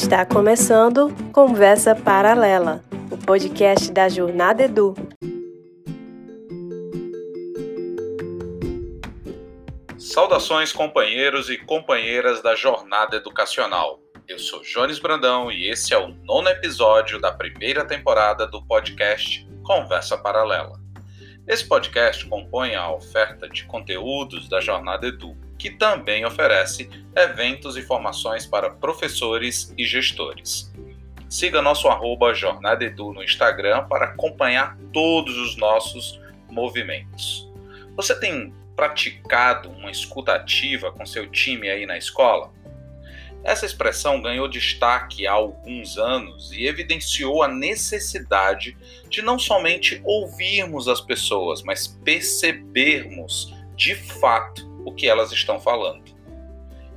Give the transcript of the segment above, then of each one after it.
Está começando Conversa Paralela, o podcast da Jornada Edu. Saudações, companheiros e companheiras da Jornada Educacional. Eu sou Jones Brandão e esse é o nono episódio da primeira temporada do podcast Conversa Paralela. Esse podcast compõe a oferta de conteúdos da Jornada Edu, que também oferece eventos e formações para professores e gestores. Siga nosso arroba Jornada Edu no Instagram para acompanhar todos os nossos movimentos. Você tem praticado uma escuta ativa com seu time aí na escola? Essa expressão ganhou destaque há alguns anos e evidenciou a necessidade de não somente ouvirmos as pessoas, mas percebermos de fato o que elas estão falando.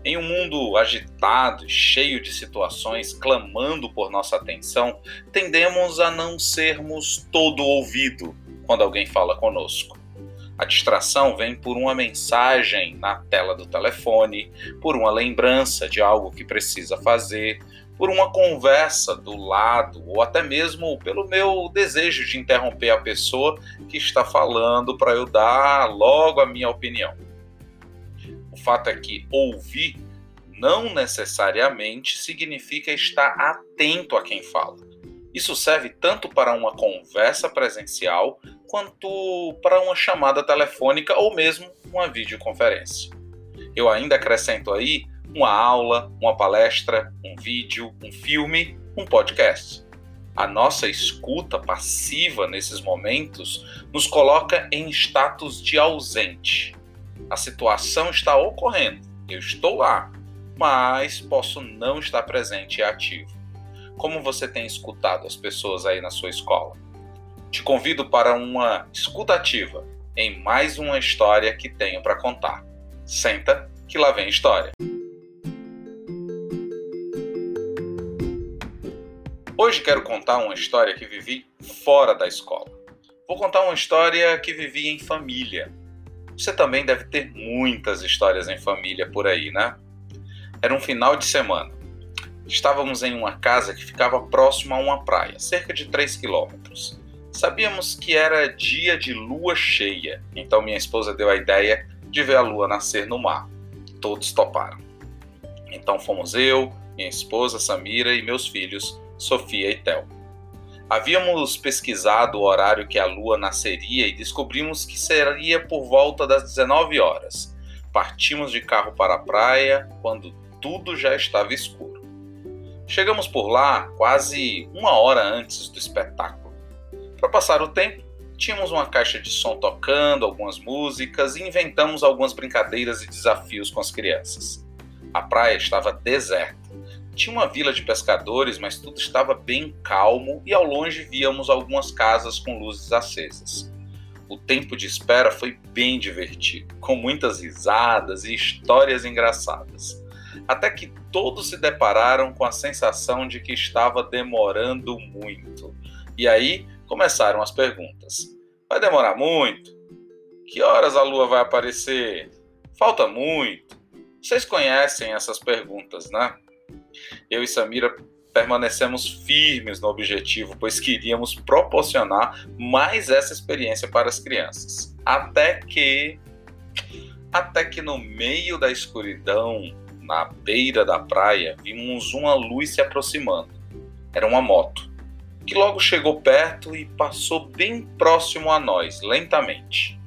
Em um mundo agitado, cheio de situações clamando por nossa atenção, tendemos a não sermos todo ouvido quando alguém fala conosco. A distração vem por uma mensagem na tela do telefone, por uma lembrança de algo que precisa fazer, por uma conversa do lado ou até mesmo pelo meu desejo de interromper a pessoa que está falando para eu dar logo a minha opinião. Fato é que ouvir não necessariamente significa estar atento a quem fala. Isso serve tanto para uma conversa presencial quanto para uma chamada telefônica ou mesmo uma videoconferência. Eu ainda acrescento aí uma aula, uma palestra, um vídeo, um filme, um podcast. A nossa escuta passiva nesses momentos nos coloca em status de ausente. A situação está ocorrendo, eu estou lá, mas posso não estar presente e ativo. Como você tem escutado as pessoas aí na sua escola? Te convido para uma escutativa em mais uma história que tenho para contar. Senta que lá vem história. Hoje quero contar uma história que vivi fora da escola. Vou contar uma história que vivi em família. Você também deve ter muitas histórias em família por aí, né? Era um final de semana. Estávamos em uma casa que ficava próximo a uma praia, cerca de 3 quilômetros. Sabíamos que era dia de lua cheia, então minha esposa deu a ideia de ver a lua nascer no mar. Todos toparam. Então fomos eu, minha esposa Samira e meus filhos, Sofia e Tel. Havíamos pesquisado o horário que a lua nasceria e descobrimos que seria por volta das 19 horas. Partimos de carro para a praia quando tudo já estava escuro. Chegamos por lá quase uma hora antes do espetáculo. Para passar o tempo, tínhamos uma caixa de som tocando algumas músicas e inventamos algumas brincadeiras e desafios com as crianças. A praia estava deserta. Tinha uma vila de pescadores, mas tudo estava bem calmo e ao longe víamos algumas casas com luzes acesas. O tempo de espera foi bem divertido, com muitas risadas e histórias engraçadas. Até que todos se depararam com a sensação de que estava demorando muito. E aí começaram as perguntas. Vai demorar muito? Que horas a lua vai aparecer? Falta muito? Vocês conhecem essas perguntas, né? Eu e Samira permanecemos firmes no objetivo, pois queríamos proporcionar mais essa experiência para as crianças. Até que até que no meio da escuridão, na beira da praia, vimos uma luz se aproximando. Era uma moto que logo chegou perto e passou bem próximo a nós, lentamente.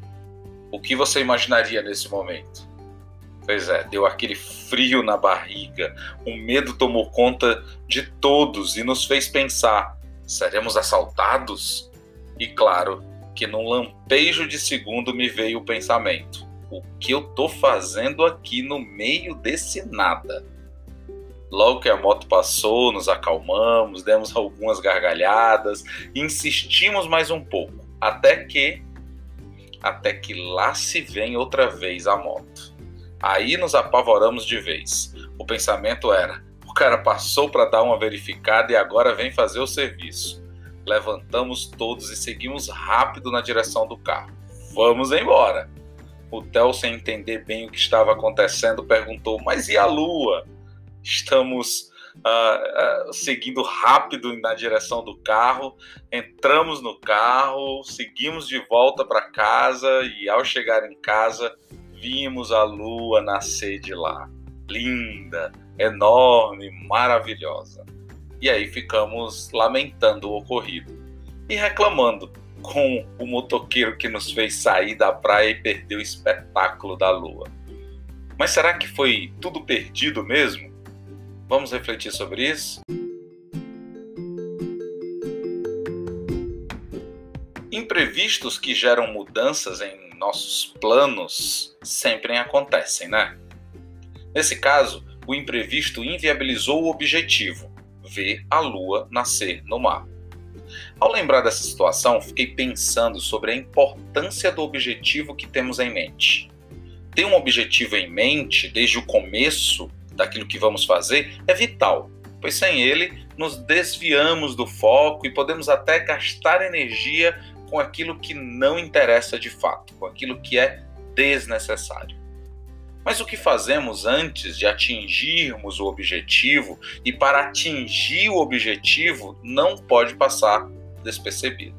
O que você imaginaria nesse momento? Pois é, deu aquele frio na barriga, o medo tomou conta de todos e nos fez pensar: seremos assaltados? E claro que num lampejo de segundo me veio o pensamento: o que eu tô fazendo aqui no meio desse nada? Logo que a moto passou, nos acalmamos, demos algumas gargalhadas, insistimos mais um pouco, até que até que lá se vem outra vez a moto. Aí nos apavoramos de vez. O pensamento era: o cara passou para dar uma verificada e agora vem fazer o serviço. Levantamos todos e seguimos rápido na direção do carro. Vamos embora. O Theo, sem entender bem o que estava acontecendo, perguntou: Mas e a lua? Estamos uh, uh, seguindo rápido na direção do carro. Entramos no carro, seguimos de volta para casa e ao chegar em casa vimos a lua nascer de lá. Linda, enorme, maravilhosa. E aí ficamos lamentando o ocorrido e reclamando com o motoqueiro que nos fez sair da praia e perder o espetáculo da lua. Mas será que foi tudo perdido mesmo? Vamos refletir sobre isso? Imprevistos que geram mudanças em nossos planos sempre acontecem, né? Nesse caso, o imprevisto inviabilizou o objetivo, ver a lua nascer no mar. Ao lembrar dessa situação, fiquei pensando sobre a importância do objetivo que temos em mente ter um objetivo em mente desde o começo daquilo que vamos fazer é vital, pois sem ele nos desviamos do foco e podemos até gastar energia com aquilo que não interessa de fato, com aquilo que é desnecessário. Mas o que fazemos antes de atingirmos o objetivo e para atingir o objetivo não pode passar despercebido.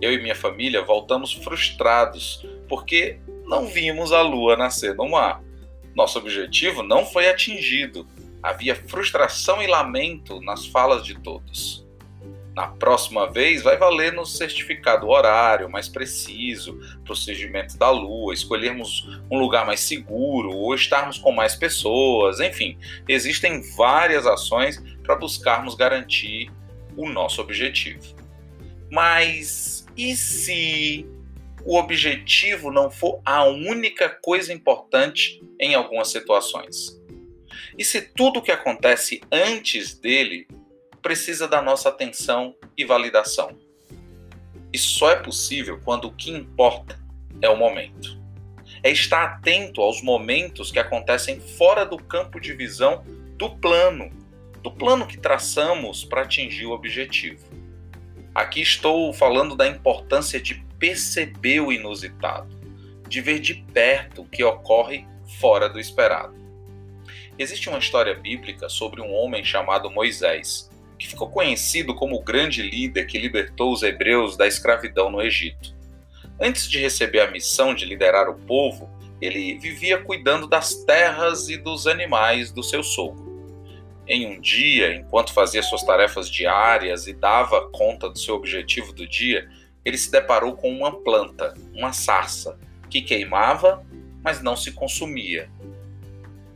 Eu e minha família voltamos frustrados porque não vimos a lua nascer no mar. Nosso objetivo não foi atingido. Havia frustração e lamento nas falas de todos. Na próxima vez, vai valer nos certificar o horário mais preciso para o surgimento da lua, escolhermos um lugar mais seguro ou estarmos com mais pessoas, enfim, existem várias ações para buscarmos garantir o nosso objetivo. Mas e se o objetivo não for a única coisa importante em algumas situações. E se tudo o que acontece antes dele precisa da nossa atenção e validação? Isso só é possível quando o que importa é o momento. É estar atento aos momentos que acontecem fora do campo de visão do plano, do plano que traçamos para atingir o objetivo. Aqui estou falando da importância de perceber o inusitado, de ver de perto o que ocorre fora do esperado. Existe uma história bíblica sobre um homem chamado Moisés, que ficou conhecido como o grande líder que libertou os hebreus da escravidão no Egito. Antes de receber a missão de liderar o povo, ele vivia cuidando das terras e dos animais do seu sogro. Em um dia, enquanto fazia suas tarefas diárias e dava conta do seu objetivo do dia, ele se deparou com uma planta, uma sarça, que queimava, mas não se consumia.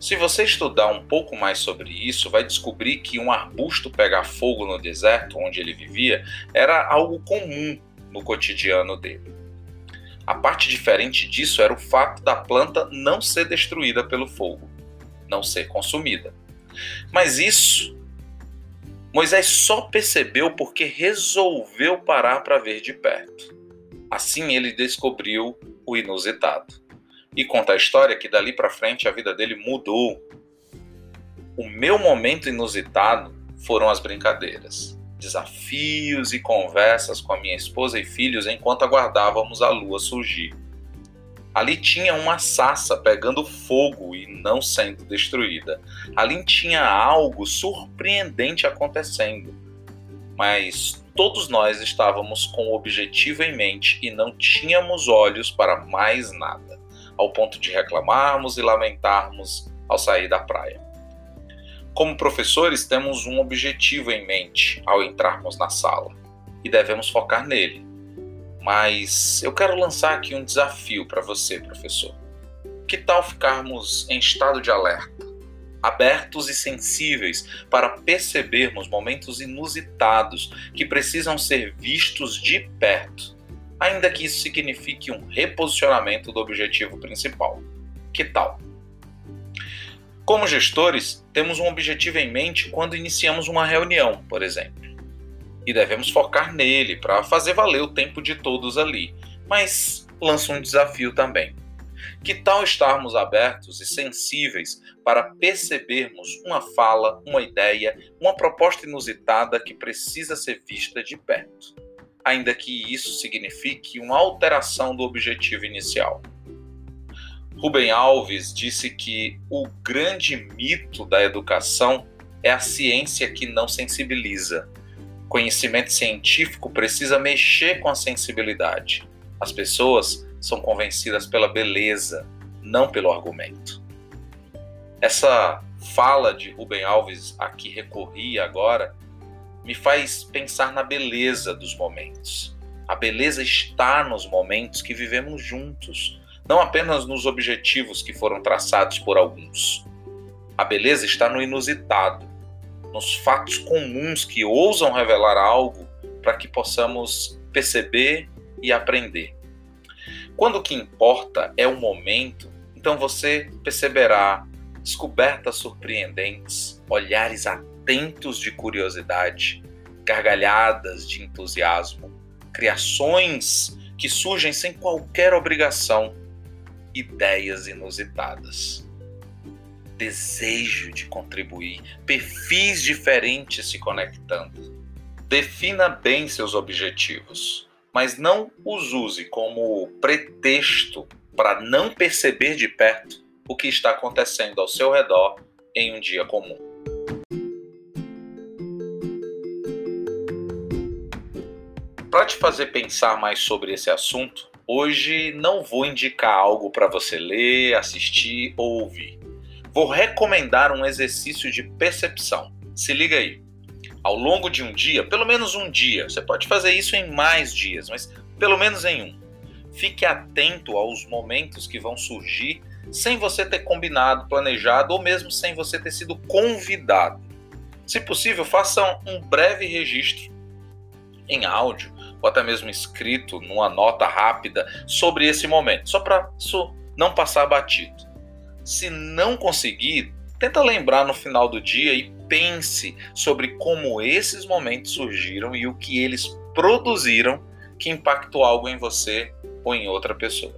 Se você estudar um pouco mais sobre isso, vai descobrir que um arbusto pegar fogo no deserto onde ele vivia era algo comum no cotidiano dele. A parte diferente disso era o fato da planta não ser destruída pelo fogo, não ser consumida. Mas isso Moisés só percebeu porque resolveu parar para ver de perto. Assim ele descobriu o inusitado. E conta a história que dali para frente a vida dele mudou. O meu momento inusitado foram as brincadeiras, desafios e conversas com a minha esposa e filhos enquanto aguardávamos a lua surgir. Ali tinha uma sassa pegando fogo e não sendo destruída. Ali tinha algo surpreendente acontecendo. Mas todos nós estávamos com o objetivo em mente e não tínhamos olhos para mais nada, ao ponto de reclamarmos e lamentarmos ao sair da praia. Como professores, temos um objetivo em mente ao entrarmos na sala e devemos focar nele mas eu quero lançar aqui um desafio para você, professor. Que tal ficarmos em estado de alerta, abertos e sensíveis para percebermos momentos inusitados que precisam ser vistos de perto, ainda que isso signifique um reposicionamento do objetivo principal? Que tal? Como gestores, temos um objetivo em mente quando iniciamos uma reunião, por exemplo e devemos focar nele para fazer valer o tempo de todos ali. Mas lança um desafio também. Que tal estarmos abertos e sensíveis para percebermos uma fala, uma ideia, uma proposta inusitada que precisa ser vista de perto, ainda que isso signifique uma alteração do objetivo inicial? Rubem Alves disse que o grande mito da educação é a ciência que não sensibiliza. Conhecimento científico precisa mexer com a sensibilidade. As pessoas são convencidas pela beleza, não pelo argumento. Essa fala de Rubem Alves a que recorri agora me faz pensar na beleza dos momentos. A beleza está nos momentos que vivemos juntos, não apenas nos objetivos que foram traçados por alguns. A beleza está no inusitado, nos fatos comuns que ousam revelar algo para que possamos perceber e aprender. Quando o que importa é o momento, então você perceberá descobertas surpreendentes, olhares atentos de curiosidade, gargalhadas de entusiasmo, criações que surgem sem qualquer obrigação, ideias inusitadas. Desejo de contribuir, perfis diferentes se conectando. Defina bem seus objetivos, mas não os use como pretexto para não perceber de perto o que está acontecendo ao seu redor em um dia comum. Para te fazer pensar mais sobre esse assunto, hoje não vou indicar algo para você ler, assistir ou ouvir. Vou recomendar um exercício de percepção. Se liga aí. Ao longo de um dia, pelo menos um dia, você pode fazer isso em mais dias, mas pelo menos em um. Fique atento aos momentos que vão surgir sem você ter combinado, planejado ou mesmo sem você ter sido convidado. Se possível, faça um breve registro em áudio ou até mesmo escrito numa nota rápida sobre esse momento, só para isso não passar batido. Se não conseguir, tenta lembrar no final do dia e pense sobre como esses momentos surgiram e o que eles produziram que impactou algo em você ou em outra pessoa.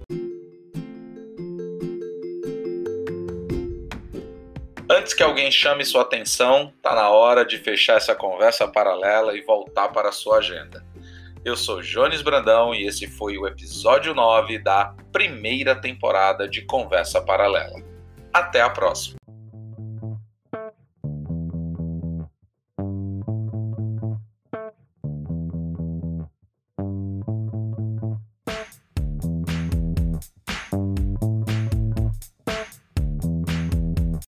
Antes que alguém chame sua atenção, está na hora de fechar essa conversa paralela e voltar para a sua agenda. Eu sou Jones Brandão e esse foi o episódio 9 da primeira temporada de Conversa Paralela. Até a próxima!